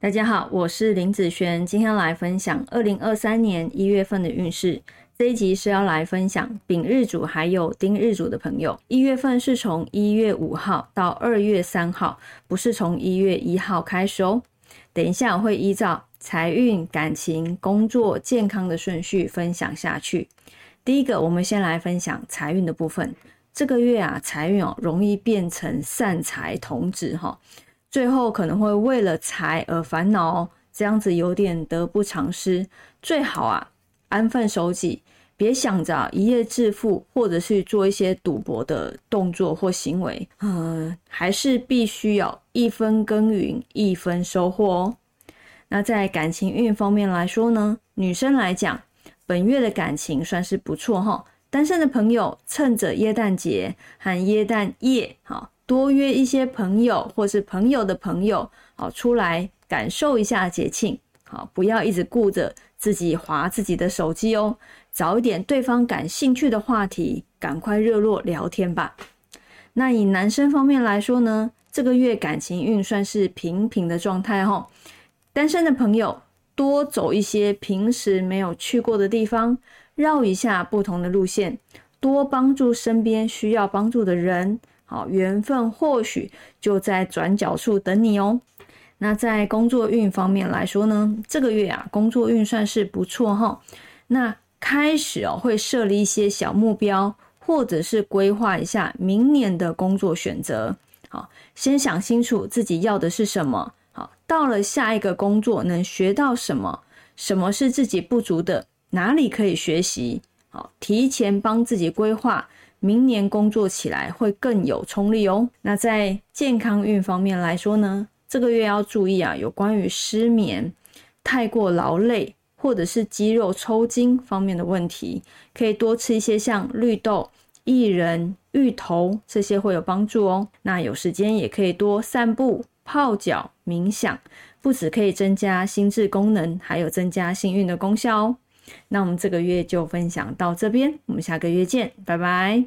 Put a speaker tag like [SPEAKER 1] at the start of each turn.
[SPEAKER 1] 大家好，我是林子璇，今天来分享二零二三年一月份的运势。这一集是要来分享丙日主还有丁日主的朋友，一月份是从一月五号到二月三号，不是从一月一号开始哦。等一下我会依照财运、感情、工作、健康的顺序分享下去。第一个，我们先来分享财运的部分。这个月啊，财运哦容易变成散财童子哈。最后可能会为了财而烦恼，这样子有点得不偿失。最好啊，安分守己，别想着一夜致富，或者是做一些赌博的动作或行为。嗯，还是必须要一分耕耘一分收获哦。那在感情运方面来说呢，女生来讲，本月的感情算是不错哈。单身的朋友趁着耶诞节和耶诞夜，好。多约一些朋友，或是朋友的朋友，好出来感受一下节庆，好不要一直顾着自己划自己的手机哦，找一点对方感兴趣的话题，赶快热络聊天吧。那以男生方面来说呢，这个月感情运算是平平的状态哈。单身的朋友多走一些平时没有去过的地方，绕一下不同的路线，多帮助身边需要帮助的人。好，缘分或许就在转角处等你哦。那在工作运方面来说呢，这个月啊，工作运算是不错哈。那开始哦，会设立一些小目标，或者是规划一下明年的工作选择。好，先想清楚自己要的是什么。好，到了下一个工作能学到什么？什么是自己不足的？哪里可以学习？好，提前帮自己规划。明年工作起来会更有冲力哦。那在健康运方面来说呢，这个月要注意啊，有关于失眠、太过劳累或者是肌肉抽筋方面的问题，可以多吃一些像绿豆、薏仁、芋头这些会有帮助哦。那有时间也可以多散步、泡脚、冥想，不止可以增加心智功能，还有增加幸运的功效哦。那我们这个月就分享到这边，我们下个月见，拜拜。